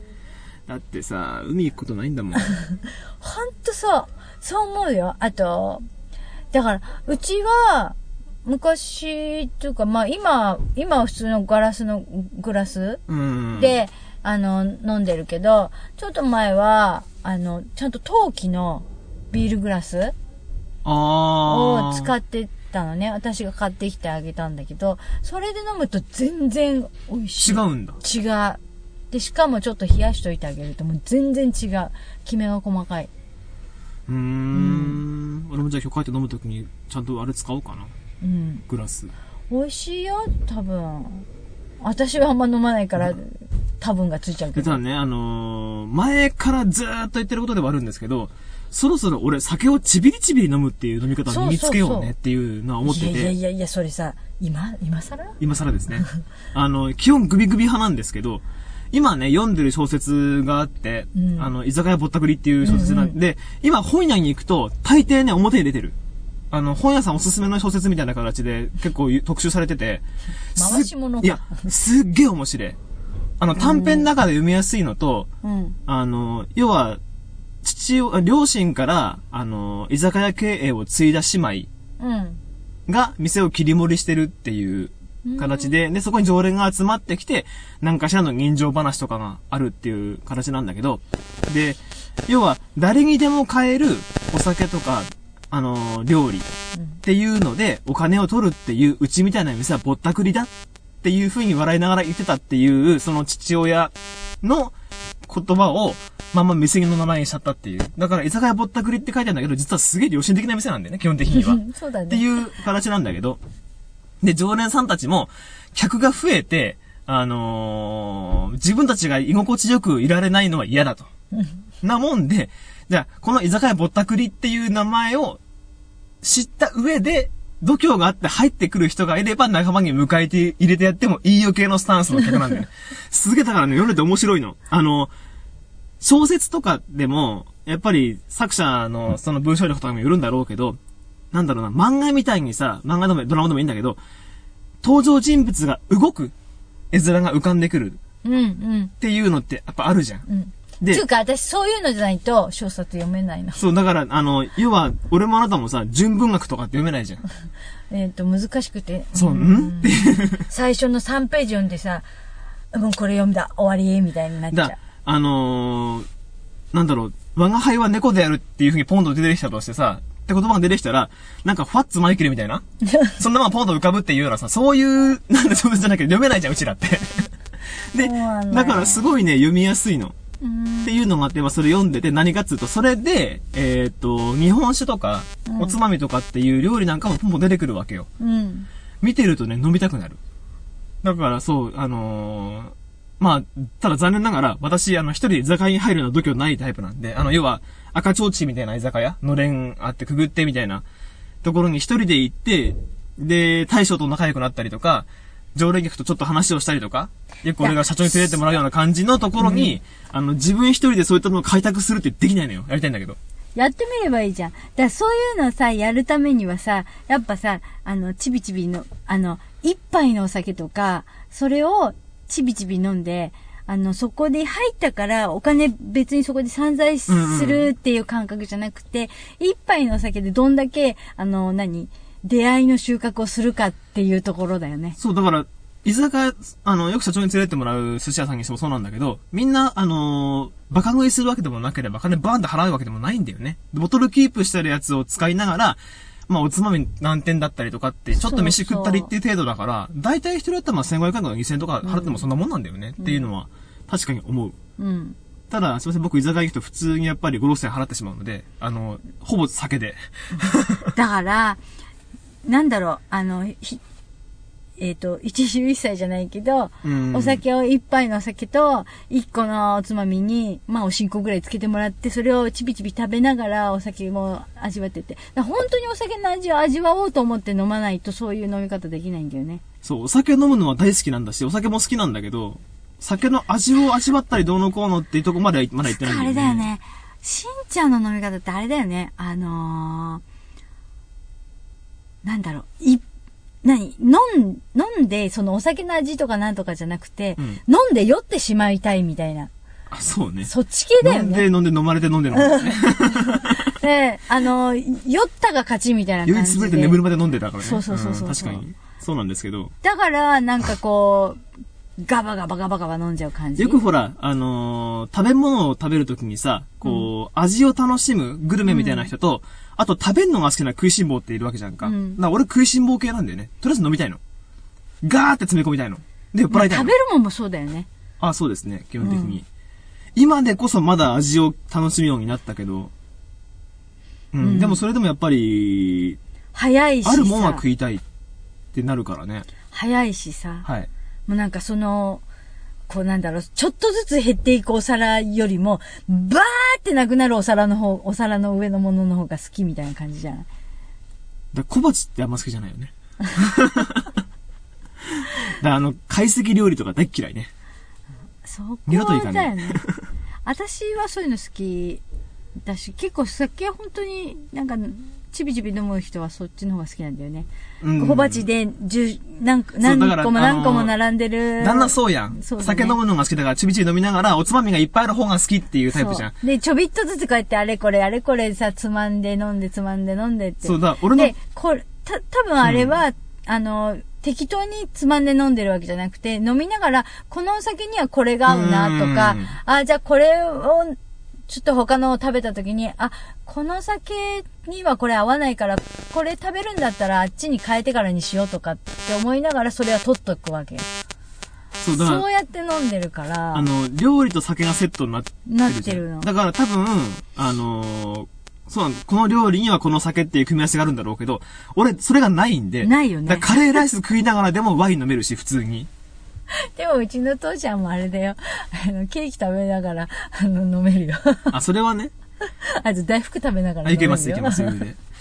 S1: だってさ、海行くことないんだもん。
S2: ほんとそう。そう思うよ。あと、だから、うちは、昔、というか、まあ今、今は普通のガラスのグラス
S1: うん。、
S2: で、あの、飲んでるけど、ちょっと前は、あの、ちゃんと陶器のビールグラス。を使ってたのね。私が買ってきてあげたんだけど、それで飲むと全然美味しい。
S1: 違うんだ。
S2: 違う。で、しかもちょっと冷やしといてあげるともう全然違う。きめが細かい。
S1: うーん。俺もじゃあ今日帰って飲むときに、ちゃんとあれ使おうかな。
S2: うん。
S1: グラス。
S2: 美味しいよ、多分。私はあんま飲まないから、多分がついちゃうけど。
S1: でただね、あのー前からずーっと言ってることではあるんですけど、そろそろ俺酒をちびりちびり飲むっていう飲み方を身につけようねっていうのは思って
S2: いやいやい
S1: て、
S2: やいや、それさ、今、今更？
S1: 今更ですね。あの、基本グビグビ派なんですけど、今ね、読んでる小説があって、
S2: うん
S1: あの、居酒屋ぼったくりっていう小説なん
S2: うん
S1: で、今本屋に行くと、大抵ね、表に出てる。あの、本屋さんおすすめの小説みたいな形で結構特集されてて、す
S2: 回し物か
S1: いや、すっげえ面白い。あの、短編の中で読みやすいのと、
S2: うん。
S1: あの、要は、父親、両親から、あの、居酒屋経営を継いだ姉妹
S2: うん。
S1: が店を切り盛りしてるっていう形で、で、そこに常連が集まってきて、何かしらの人情話とかがあるっていう形なんだけど、で、要は、誰にでも買えるお酒とか、あの、料理っていうので、お金を取るっていう、うちみたいな店はぼったくりだっていう風に笑いながら言ってたっていう、その父親の言葉を、まんま店の名前にしちゃったっていう。だから、居酒屋ぼったくりって書いてあるんだけど、実はすげえ良心的な店なんだよね、基本的には。
S2: そうだね。
S1: っていう形なんだけど、で、常連さんたちも、客が増えて、あのー自分たちが居心地よくいられないのは嫌だと。なもんで、じゃあ、この居酒屋ぼったくりっていう名前を知った上で、度胸があって入ってくる人がいれば仲間に迎えて入れてやってもいいよ系のスタンスの客なんだよね。すげえだからね、読んでて面白いの。あの、小説とかでも、やっぱり作者のその文章力とかにもよるんだろうけど、なんだろうな、漫画みたいにさ、漫画でもドラマでもいいんだけど、登場人物が動く絵面が浮かんでくる
S2: うんうん
S1: っていうのってやっぱあるじゃん。
S2: うん。
S1: で
S2: つうか、私そういうのじゃないと小説読めないの。
S1: そう、だから、あの、要は、俺もあなたもさ、純文学とかって読めないじゃん。
S2: えっ、と、難しくて。
S1: そう、んっていう。
S2: 最初の3ページ読んでさ、もうこれ読んだ、終わり、みたいになっちゃう
S1: だ。、あのー、なんだろう、我が輩は猫であるっていうふうにポンと出てきたとしてさ、って言葉が出てきたら、なんか、ファッツマイケルみたいな？そんなままポンと浮かぶっていうようなさ、そういう、なんでそうじゃなきゃ読めないじゃん、うちらって。で、
S2: だ
S1: からすごいね、読みやすいの。
S2: うん
S1: っていうのがあって、まあ、それ読んでて、何かっつうと、それで、えーっと、日本酒とか、おつまみとかっていう料理なんかもポンポン出てくるわけよ。
S2: うん。
S1: 見てるとね、飲みたくなる。だから、そう、あのーまあ、ただ残念ながら、私、あの、一人で居酒屋に入るのは度胸ないタイプなんで、あの、要は、赤ちょうちんみたいな居酒屋のれんあってくぐってみたいなところに一人で行って、で、大将と仲良くなったりとか、常連客とちょっと話をしたりとか、よく俺が社長に連れてってもらうような感じのところに、あの、自分一人でそういったのを開拓するってできないのよ。やりたいんだけど。
S2: やってみればいいじゃん。だからそういうのをさ、やるためにはさ、やっぱさ、あの、ちびちびの、あの、一杯のお酒とか、それをちびちび飲んで、あの、そこで入ったから、お金別にそこで散財するっていう感覚じゃなくて、一杯のお酒でどんだけ、あの、何出会いの収穫をするかっていうところだよね。
S1: そう、だから、居酒屋、あの、よく社長に連れてってもらう寿司屋さんにしてもそうなんだけど、みんな、あのーバカ食いするわけでもなければ、金バーンと払うわけでもないんだよね。ボトルキープしてるやつを使いながら、まあ、おつまみ何点だったりとかって、ちょっと飯食ったりっていう程度だから、大体一人だったらまあ1500円とか2000円とか払ってもそんなもんなんだよね、っていうのは、確かに思う。
S2: うん。
S1: ただ、すみません、僕居酒屋行くと普通にやっぱり5、6000円払ってしまうので、あの、ほぼ酒で。
S2: だから、なんだろう、あの、ひえっ、と、一汁一菜じゃないけど、
S1: うん
S2: お酒を一杯のお酒と、一個のおつまみに、まあおしんこぐらいつけてもらって、それをちびちび食べながらお酒も味わってて。本当にお酒の味を味わおうと思って飲まないとそういう飲み方できないんだよね。
S1: そう、お酒飲むのは大好きなんだし、お酒も好きなんだけど、酒の味を味わったりどうのこうのっていうとこまではまだ行ってないん
S2: あ
S1: だよね。
S2: れだよね。しんちゃんの飲み方ってあれだよね。あのー、なんだろう、い、何飲ん、飲んで、そのお酒の味とかなんとかじゃなくて、
S1: うん
S2: 飲んで酔ってしまいたいみたいな。
S1: あ、そうね。
S2: そっち系だよ
S1: 飲んで
S2: ね。
S1: 飲んで飲まれて飲んで飲んで、ね。
S2: で、あのー、酔ったが勝ちみたいな
S1: 酔い
S2: 感じで。
S1: つぶれて眠るまで飲んでたからね。
S2: そうそうそうそう
S1: うん確かに。そうなんですけど。
S2: だから、なんかこう、ガバガバガバガバ飲んじゃう感じ。
S1: よくほら、あのー食べ物を食べるときにさ、こう、味を楽しむグルメみたいな人と、あと食べるのが好きな食いしん坊っているわけじゃんか。
S2: うん
S1: だから俺食いしん坊系なんだよね。とりあえず飲みたいの。ガーって詰め込みたいの。で、酔っ
S2: まあ
S1: 払いたいの。
S2: 食べるもんもそうだよね。
S1: あ、そうですね、基本的に。今でこそまだ味を楽しむようになったけど、うん、
S2: うん
S1: でもそれでもやっぱり、
S2: 早いしさ。
S1: あるもんは食いたいってなるからね。
S2: 早いしさ。
S1: はい。
S2: もうなんかその、こうなんだろう、ちょっとずつ減っていくお皿よりも、バーってなくなるお皿の方、お皿の上のものの方が好きみたいな感じじゃない？
S1: だ小鉢ってあんま好きじゃないよね。だあの、懐石料理とか大っ嫌いね。
S2: そこ
S1: 二度といかね
S2: だよね。私はそういうの好きだし、結構酒は本当になんか、ちびちび飲む人はそっちの方が好きなんだよね。
S1: うん
S2: 小鉢で十、何何個も何個も並んでる。
S1: 旦那そうやん。
S2: そうだね
S1: 酒飲むのが好きだから、ちびちび飲みながら、おつまみがいっぱいある方が好きっていうタイプじゃん。
S2: で、ちょびっとずつこうやってあれこれ、あれこれさ、つまんで飲んで、つまんで飲んでって。
S1: そうだ、俺の
S2: で、これ、た、多分あれは、あの、適当につまんで飲んでるわけじゃなくて、飲みながら、このお酒にはこれが合うなとか
S1: うん、
S2: あ、じゃあこれを、ちょっと他のを食べた時に、あ、この酒にはこれ合わないから、これ食べるんだったらあっちに変えてからにしようとかって思いながらそれは取っとくわけよ。
S1: そうだから
S2: そうやって飲んでるから、
S1: あの、料理と酒がセットになってる。
S2: なってるの
S1: だから多分、あのーそうなのこの料理にはこの酒っていう組み合わせがあるんだろうけど、俺、それがないんで。
S2: ないよね
S1: カレーライス食いながらでもワイン飲めるし、普通に。
S2: でもうちの父ちゃんもあれだよ。あの、ケーキ食べながら、あの、飲めるよ。
S1: あ、それはね。
S2: あと大福食べながら
S1: あ、いけます、いけます。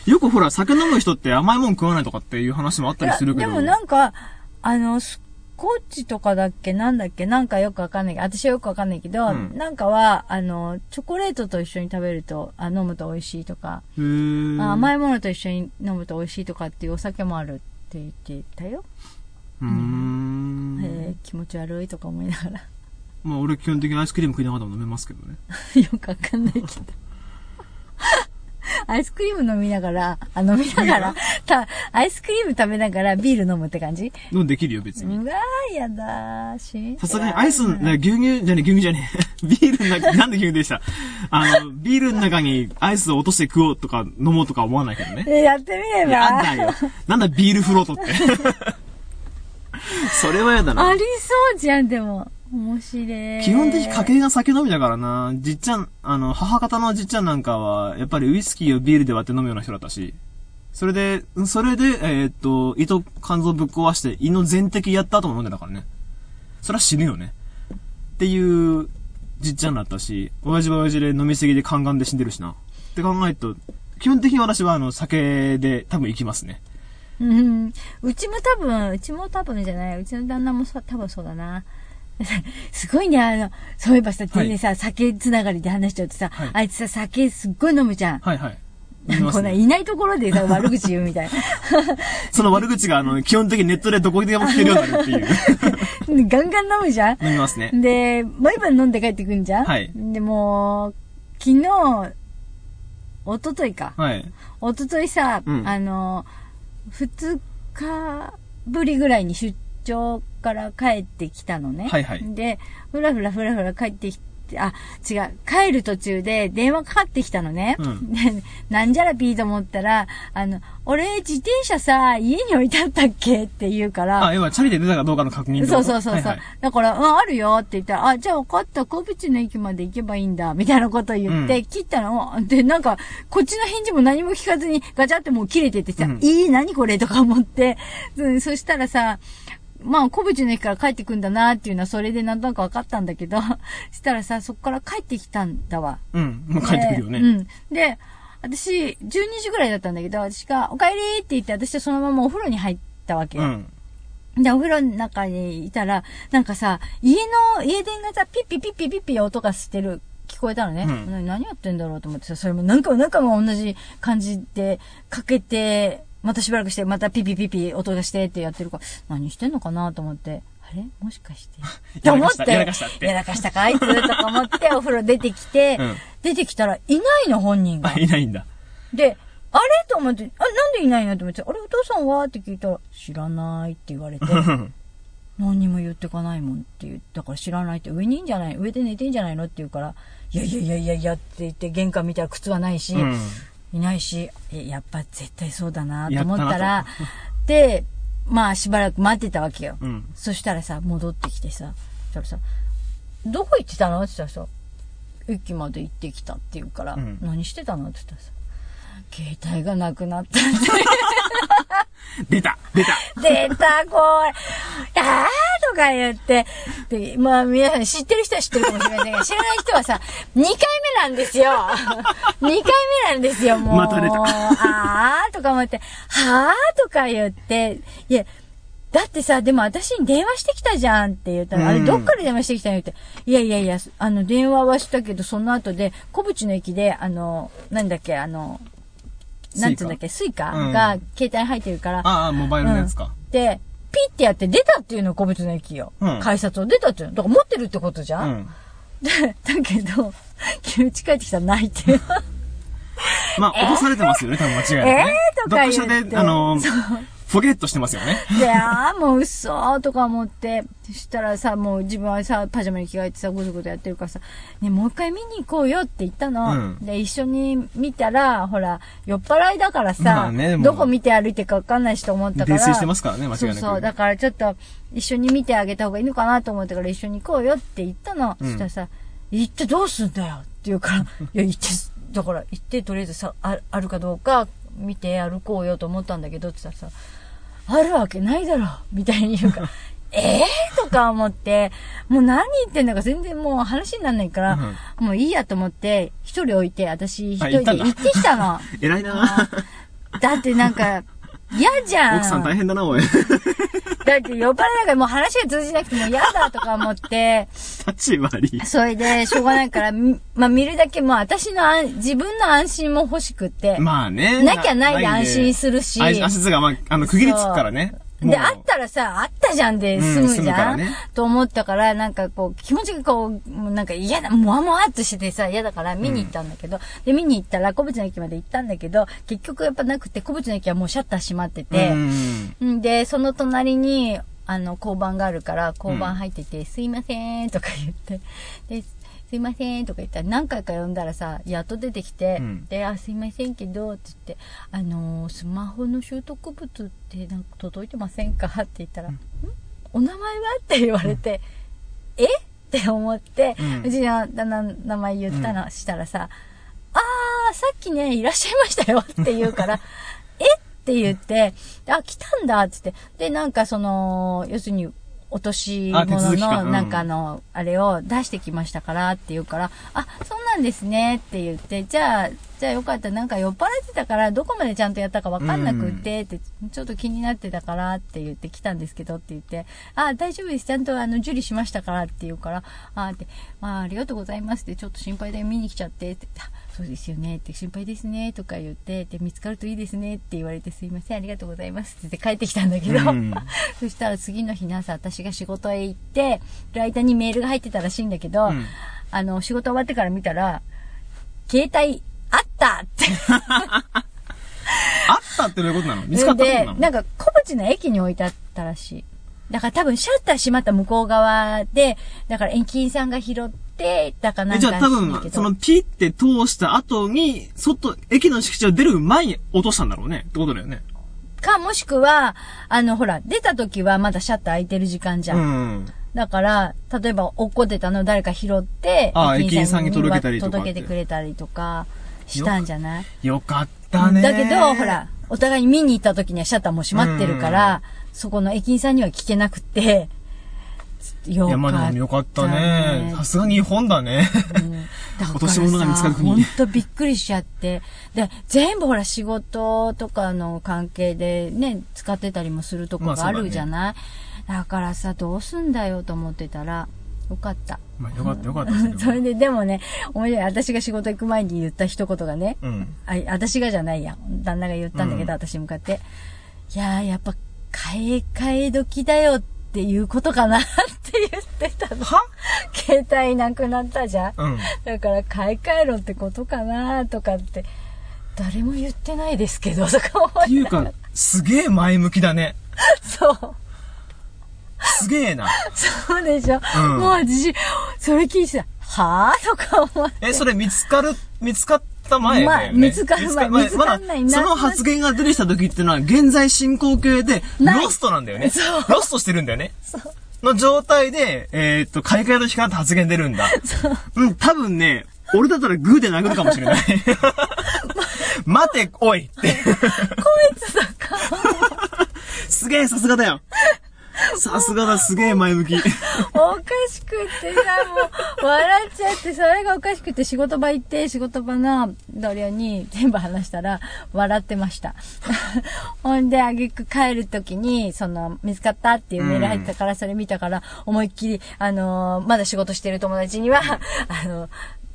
S1: よくほら、酒飲む人って甘いもん食わないとかっていう話もあったりするけど。
S2: でもなんか、あの、スコッチとかだっけなんだっけなんかよくわかんないけど、私はよくわかんないけど、
S1: うん
S2: なんかは、あの、チョコレートと一緒に食べると、あ飲むと美味しいとか、
S1: へー
S2: あ甘いものと一緒に飲むと美味しいとかっていうお酒もあるって言ってたよ。
S1: うーん。
S2: えー気持ち悪いとか思いながら。
S1: まあ俺基本的にアイスクリーム食いながらも飲めますけどね。
S2: よくわかんないけど。アイスクリーム飲みながら、あ、飲みながら、た、アイスクリーム食べながらビール飲むって感じ？
S1: でもできるよ、別に。
S2: うわー、やだー、し
S1: さすがにアイス、ね、牛乳じゃね、牛乳じゃねえ。ビールの中、なんで牛乳でした？あの、ビールの中にアイスを落として食おうとか飲もうとか思わないけどね。
S2: えやってみれば
S1: やだよ。なんだビールフロートって。それはやだな
S2: あり。そうじゃん、でも。面白い。
S1: 基本的に家計が酒飲みだからな。じっちゃん、あの、母方のじっちゃんなんかは、やっぱりウイスキーをビールで割って飲むような人だったし。それで、それで、えーっと、胃と肝臓ぶっ壊して胃の全摘やった後も飲んでたからね。それは死ぬよね。っていう、じっちゃんだったし、親父は親父で飲みすぎで肝がんで死んでるしな。って考えると、基本的に私はあの、酒で多分行きますね。
S2: うん。うちも多分、うちも多分じゃない。うちの旦那も多分そうだな。すごいね、あの、そういえばさ、全然さ、酒つながりで話しちゃうとさ、
S1: はい
S2: あいつさ、酒すっごい飲むじゃん。
S1: はいはい。
S2: こんな
S1: ね。
S2: いないところでさ、悪口言うみたい
S1: その悪口があの、基本的にネットでどこでも聞けるようになるっていう。
S2: な。ガンガン飲むじゃん
S1: 飲みますね。
S2: で、毎晩飲んで帰ってくんじゃん
S1: はい
S2: でも、昨日、一昨日か。
S1: はい。
S2: 一昨日さ、
S1: うん
S2: あの、二日ぶりぐらいに出張から帰ってきたのね。
S1: はいはい
S2: で、ふらふらふらふら帰ってきて、あ、違う、帰る途中で電話かかってきたのね。
S1: うん。
S2: で、なんじゃらピーと思ったら、あの、俺自転車さ、家に置いてあったっけって言うから、
S1: あ、要はチャリで出たかどうかの確認
S2: そうそうそうそう、
S1: はいはい。
S2: だから、うん、あるよって言ったら、あ、じゃあ分かった、小淵の駅まで行けばいいんだ、みたいなことを言って、
S1: うん。
S2: 切ったの。で、なんか、こっちの返事も何も聞かずに、ガチャってもう切れててさ、
S1: うん。
S2: いい何これとか思って、うんそしたらさ、まあ、小淵の駅から帰ってくんだなっていうのは、それでなんとなく分かったんだけど、したらさ、そっから帰ってきたんだわ。
S1: うん。もう帰ってくるよね。
S2: でうん。で、私、12時ぐらいだったんだけど、私が、お帰りって言って、私はそのままお風呂に入ったわけよ。
S1: うん。
S2: で、お風呂の中にいたら、なんかさ、家の、家電がさ、ピッピピッピピッピ音がしてる、聞こえたのね。
S1: うん
S2: な何やってんだろうと思ってさ、それも何回も何回も同じ感じでかけて、またしばらくして、またピッピピッピ音がしてってやってるから、何してんのかなと思って、あれ？もしかして。って思って、
S1: やらかしたかしたって。
S2: やらかしたかあい？つとか思って、お風呂出てきて、
S1: うん。
S2: 出てきたら、いないの、本人が。
S1: あ、。いないんだ。
S2: で、あれ？と思って、あ、なんでいないの？と思って、あれ、お父さんは？って聞いたら、知らないって言われて、何にも言ってかないもんって言ったから知らないって、上にいいんじゃない？上で寝てんじゃないの？って言うから、いやいやいやいやいやって言って玄関見たら靴はないし、
S1: うん。
S2: いないし、えやっぱ絶対そうだなと思
S1: った
S2: ら、で、まあしばらく待ってたわけよ。
S1: うん。
S2: そしたらさ、戻ってきてさ、そしたらさ、どこ行ってたの？って言ったらさ、駅まで行ってきたって言うから、
S1: うん
S2: 何してたの？って言ったらさ、携帯がなくなったって。
S1: 出た出た
S2: 出た、これ。あーとか言って。で、まあ皆さん知ってる人は知ってるかもしれませんが、知らない人はさ、2回目なんですよ。2回目なんですよ、もう。
S1: また出た
S2: あーとか思って、はーとか言って、いや、だってさ、でも私に電話してきたじゃんって言ったら、あれ
S1: うん
S2: どっから電話してきたのって。いやいやいや、あの、電話はしたけど、その後で、古淵の駅で、あの、なんだっけ、あの、なんつうんだっけ、スイカ？
S1: うん。
S2: が携帯に入ってるから、
S1: ああ、モバイルのやつか。
S2: で、ピッてやって出たっていうの、古淵の駅よ。
S1: うん。
S2: 改札を出たっていうの。だから持ってるってことじゃ、
S1: うん。
S2: だけど、うち帰ってきたらないって。
S1: まあ、落とされてますよね、多分間違いなく
S2: え
S1: ね。
S2: ー？とか言って。
S1: どっかで、あの、フォゲットしてますよね。
S2: で、ああ、もう嘘とか思って、そしたらさ、もう自分はさ、パジャマに着替えてさ、ごそごそやってるからさ、ね、もう一回見に行こうよって言ったの。
S1: うん
S2: で、一緒に見たら、ほら、酔っ払いだからさ、
S1: まあね
S2: どこ見て歩いてるかわかんないしと思ったから。
S1: 泥酔してますからね間違いなく
S2: そうそう。だからちょっと、一緒に見てあげた方がいいのかなと思ったから一緒に行こうよって言ったの。
S1: うん
S2: そしたらさ、行ってどうすんだよって言うから、いや、行って、だから行ってとりあえずさ、ああるかどうか見て歩こうよと思ったんだけどって言ったらさ、あるわけないだろみたいに言うから、え えー、とか思って、もう何言ってんだか全然もう話にならないから、もういいやと思って、一人置いて、私一
S1: あ
S2: 人で
S1: 行っ
S2: てきたの。
S1: 偉いな
S2: だってなんか、嫌じゃん。
S1: 奥さん大変だな、おい。
S2: だって酔っ払いなんかもう話が通じなくても嫌だとか思って、
S1: 立ち悪い。
S2: それでしょうがないから、みまあ見るだけもう私の安自分の安心も欲しくって、
S1: まあね。
S2: なきゃないで安心するし
S1: あ足つが、まあ、あの、区切りつくからね。
S2: で、あったらさ、あったじゃんで済むじ
S1: うん？済むか
S2: ゃん、
S1: らね。
S2: と思ったから、なんかこう、気持ちがこう、なんか嫌だ、もわもわっとしててさ、嫌だから見に行ったんだけど、で、見に行ったら、小淵の駅まで行ったんだけど、結局やっぱなくて、小淵の駅はもうシャッター閉まってて、
S1: うん。
S2: んで、その隣に、あの、交番があるから、交番入ってて、すいません、とか言って、で、すいません、とか言ったら、何回か呼んだらさ、やっと出てきて、
S1: うん。
S2: で、あ、すいませんけど、つって、あのースマホの習得物ってなんか届いてませんか？って言ったら、ん？お名前は？って言われて、え？って思って、
S1: うん。
S2: うちの旦那の名前言ったの、したらさ、あー、さっきね、いらっしゃいましたよ って言うから、え？って言って、あ、来たんだっつって。で、なんかその、要するに、落とし物の、なんかあの、あれを出してきましたからって言うから、あ、そうなんですねって言って、じゃあ、じゃあよかった、なんか酔っ払ってたから、どこまでちゃんとやったかわかんなくって、って、ちょっと気になってたからって言って来たんですけどって言って、あ、大丈夫です、ちゃんとあの、受理しましたからって言うから、あ、って、あ、ありがとうございますって、ちょっと心配で見に来ちゃって、って、あそうですよねって、心配ですねとか言って、で、見つかるといいですねって言われて、すいません、ありがとうございますって言って帰ってきたんだけど、
S1: うん
S2: そしたら次の日の朝、私が仕事へ行って、る間にメールが入ってたらしいんだけど、
S1: うん
S2: あの、仕事終わってから見たら、携帯、あったって。
S1: あったってどういうことなの？見つかった
S2: で
S1: な
S2: んか、小淵の駅に置いてあったらしい。だから多分シャッター閉まった向こう側で、だから駅員さんが拾って、だからな
S1: え、
S2: んか
S1: じゃあ多分、
S2: ど
S1: そのピって通した後に、外、駅の敷地を出る前に落としたんだろうね。ってことだよね。
S2: か、もしくは、あの、ほら、出た時はまだシャッター開いてる時間じゃん。
S1: うん。
S2: だから、例えば落っこってたのを誰か拾って、
S1: ああ駅員さんに届けたりとか
S2: 届けてくれたりとか、したんじゃない？
S1: よかったね。
S2: だけど、ほら、お互いに見に行った時にはシャッターもう閉まってるから、そこの駅員さんには聞けなくて、よ
S1: いや、
S2: かった、
S1: まあでもよかったね。さすが日本だね。
S2: うんだから
S1: 落とし物が見つかる国
S2: ほんとびっくりしちゃって。で、全部ほら仕事とかの関係でね、使ってたりもするとこがあるじゃない、だからさ、どうすんだよと思ってたら、よかった。
S1: まあよかったよかった。それ
S2: で、でもね、面白い。私が仕事行く前に言った一言がね、
S1: うん。
S2: あ私がじゃないや。旦那が言ったんだけど、
S1: うん
S2: 私に向かって。いやー、やっぱ、買い替え時だよっていうことかなって言ってたの。
S1: は？
S2: 携帯なくなったじゃん。
S1: うん。
S2: だから買い替えろってことかなとかって、誰も言ってないですけど、とか思
S1: っていうか、すげえ前向きだね。
S2: そう。
S1: すげえな。
S2: そうでしょ。
S1: うん
S2: もう私、それ聞いてた。はぁ？とか思って。
S1: え、それ見つかる、見つかった前だよね。
S2: まあ見つかる前
S1: 見
S2: 見つかんない
S1: まだ、
S2: な
S1: その発言が出てきた時ってのは、現在進行形で、ロストなんだよね。
S2: そう
S1: ロストしてるんだよね。の状態で、えーっと、買い替えの時間って発言出るんだ。うん、多分ね、俺だったらグーで殴るかもしれない。待て、おいって。
S2: こいつだか。
S1: すげえ、さすがだよ。さすがだ、すげえ前向き。
S2: おかしくってさ、もう、笑っちゃって、それがおかしくて仕事場行って、仕事場の同僚に全部話したら、笑ってました。ほんで、あげく帰るときに、その、見つかったっていうメール入ったから、それ見たから、思いっきり、あのーまだ仕事してる友達には、あの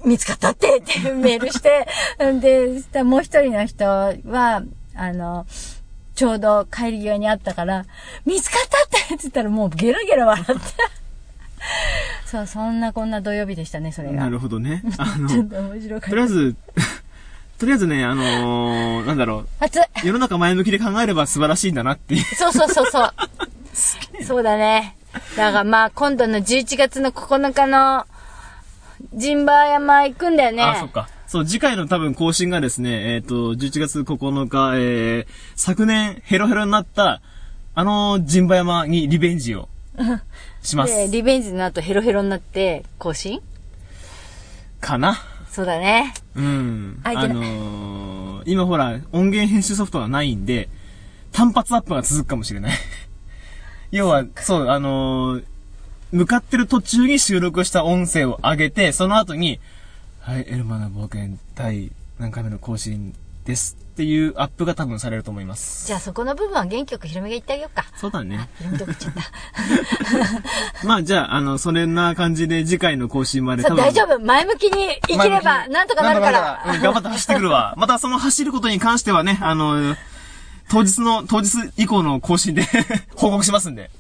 S2: 見つかったってってメールして、んで、もう一人の人は、あの、ちょうど帰り際にあったから、見つかったってって言ったらもうゲラゲラ笑って。そう、そんなこんな土曜日でしたね、それが。
S1: なるほどね。あの、
S2: ちょっと面白かった。
S1: とりあえず、とりあえずね、あのー、なんだろう。
S2: 熱い
S1: 世の中前向きで考えれば素晴らしいんだなっていう。
S2: そうそうそうそう。そうだね。だからまあ今度の11月の9日の陣馬山行くんだよね。
S1: あ、そっか。そう、次回の多分更新がですね、えっ、と、11月9日、えー、昨年ヘロヘロになった、あの陣馬山にリベンジを します。
S2: で、リベンジの後ヘロヘロになって更新？
S1: かな
S2: そうだね。
S1: うん。あのー、今ほら、音源編集ソフトがないんで、単発アップが続くかもしれない。要は、そう、あのー向かってる途中に収録した音声を上げて、その後に、はい、エルマの冒険第何回目の更新ですっていうアップが多分されると思います。
S2: じゃあそこの部分は元気よく広めていってあげようか。
S1: そうだね。
S2: 広めてっちゃった。
S1: まあじゃあ、あの、それな感じで次回の更新まで
S2: さあ大丈夫。前向きに生きれば、なんとかなるから。
S1: うん頑張って走ってくるわ。またその走ることに関してはね、あの、当日の、当日以降の更新で 報告しますんで。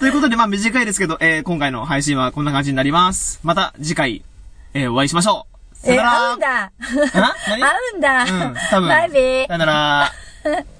S1: ということで、まあ短いですけど、えー今回の配信はこんな感じになります。また次回、えーお会いしましょう。さ
S2: え、
S1: よなら
S2: 合うんだ。
S1: あ何
S2: 合うんだ。
S1: うん、多分。
S2: バイビー
S1: さよなら。